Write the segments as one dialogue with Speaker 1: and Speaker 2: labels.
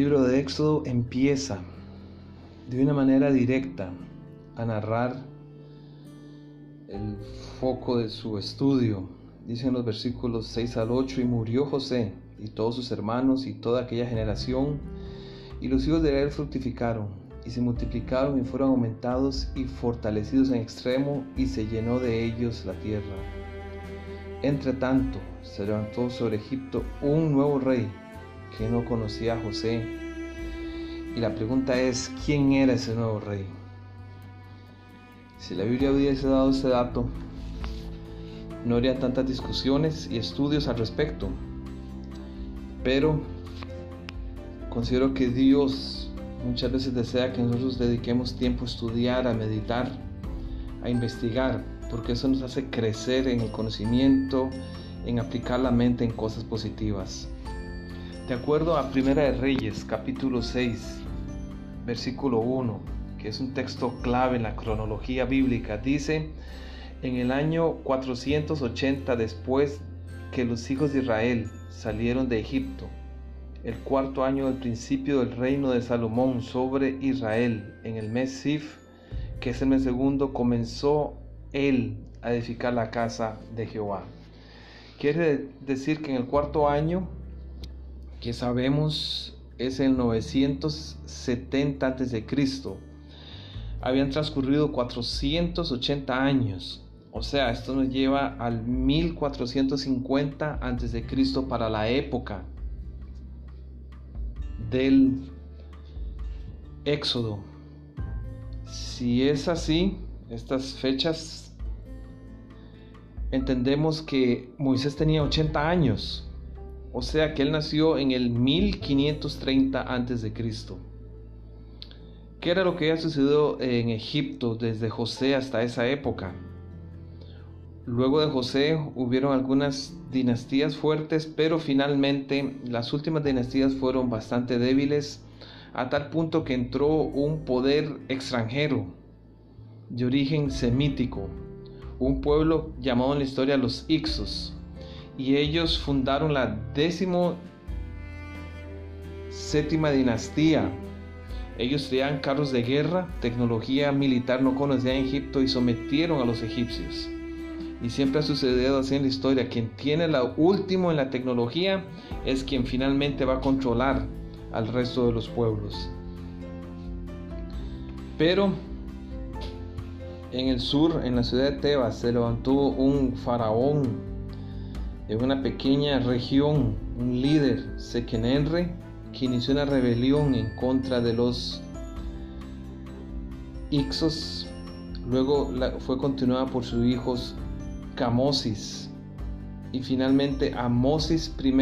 Speaker 1: libro de Éxodo empieza de una manera directa a narrar el foco de su estudio. Dicen los versículos 6 al 8, y murió José y todos sus hermanos y toda aquella generación, y los hijos de Israel fructificaron, y se multiplicaron y fueron aumentados y fortalecidos en extremo, y se llenó de ellos la tierra. Entre tanto, se levantó sobre Egipto un nuevo rey que no conocía a José. Y la pregunta es, ¿quién era ese nuevo rey? Si la Biblia hubiese dado ese dato, no habría tantas discusiones y estudios al respecto. Pero considero que Dios muchas veces desea que nosotros dediquemos tiempo a estudiar, a meditar, a investigar, porque eso nos hace crecer en el conocimiento, en aplicar la mente en cosas positivas. De acuerdo a Primera de Reyes, capítulo 6, versículo 1, que es un texto clave en la cronología bíblica, dice, en el año 480 después que los hijos de Israel salieron de Egipto, el cuarto año del principio del reino de Salomón sobre Israel, en el mes Sif, que es el mes segundo, comenzó él a edificar la casa de Jehová. Quiere decir que en el cuarto año que sabemos es el 970 a.C. Habían transcurrido 480 años. O sea, esto nos lleva al 1450 a.C. para la época del Éxodo. Si es así, estas fechas, entendemos que Moisés tenía 80 años o sea que él nació en el 1530 a.C. ¿Qué era lo que había sucedido en Egipto desde José hasta esa época? Luego de José hubieron algunas dinastías fuertes, pero finalmente las últimas dinastías fueron bastante débiles, a tal punto que entró un poder extranjero de origen semítico, un pueblo llamado en la historia los Ixos, y ellos fundaron la décimo séptima dinastía. Ellos tenían carros de guerra, tecnología militar no conocida en Egipto y sometieron a los egipcios. Y siempre ha sucedido así en la historia. Quien tiene lo último en la tecnología es quien finalmente va a controlar al resto de los pueblos. Pero en el sur, en la ciudad de Tebas, se levantó un faraón en una pequeña región, un líder, Sekenenre, que inició una rebelión en contra de los Ixos. Luego fue continuada por sus hijos Camosis. Y finalmente Amosis I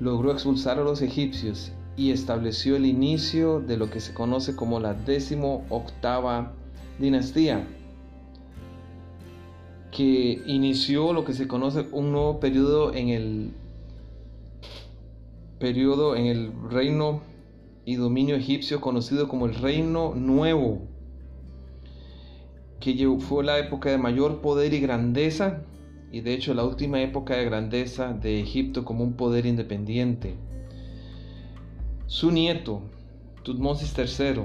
Speaker 1: logró expulsar a los egipcios y estableció el inicio de lo que se conoce como la décimo octava dinastía que inició lo que se conoce un nuevo periodo en el periodo en el reino y dominio egipcio conocido como el reino nuevo que fue la época de mayor poder y grandeza y de hecho la última época de grandeza de Egipto como un poder independiente. Su nieto, Tutmosis III,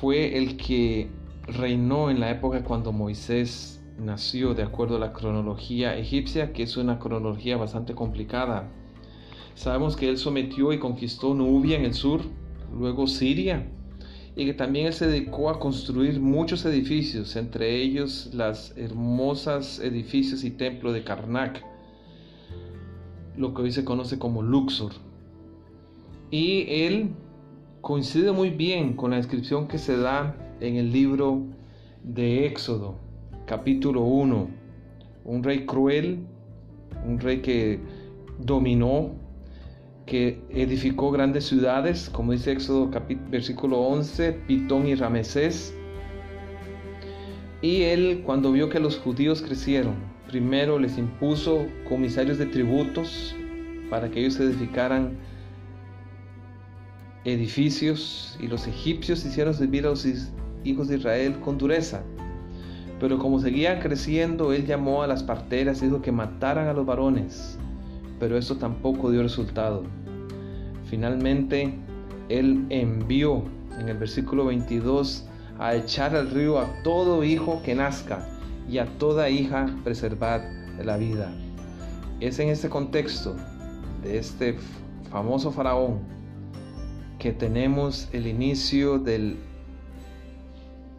Speaker 1: fue el que reinó en la época cuando Moisés nació, de acuerdo a la cronología egipcia, que es una cronología bastante complicada. Sabemos que él sometió y conquistó Nubia en el sur, luego Siria, y que también él se dedicó a construir muchos edificios, entre ellos las hermosas edificios y templo de Karnak, lo que hoy se conoce como Luxor. Y él coincide muy bien con la descripción que se da en el libro de Éxodo, capítulo 1. Un rey cruel, un rey que dominó, que edificó grandes ciudades, como dice Éxodo versículo 11, Pitón y Ramesés. Y él, cuando vio que los judíos crecieron, primero les impuso comisarios de tributos para que ellos edificaran edificios y los egipcios hicieron servir a los hijos de Israel con dureza. Pero como seguían creciendo, él llamó a las parteras y dijo que mataran a los varones. Pero eso tampoco dio resultado. Finalmente, Él envió en el versículo 22 a echar al río a todo hijo que nazca y a toda hija preservar la vida. Es en este contexto de este famoso faraón que tenemos el inicio del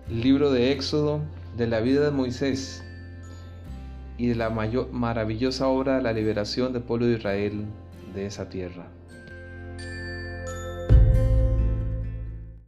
Speaker 1: libro de Éxodo, de la vida de Moisés y de la mayor, maravillosa obra de la liberación del pueblo de Israel de esa tierra.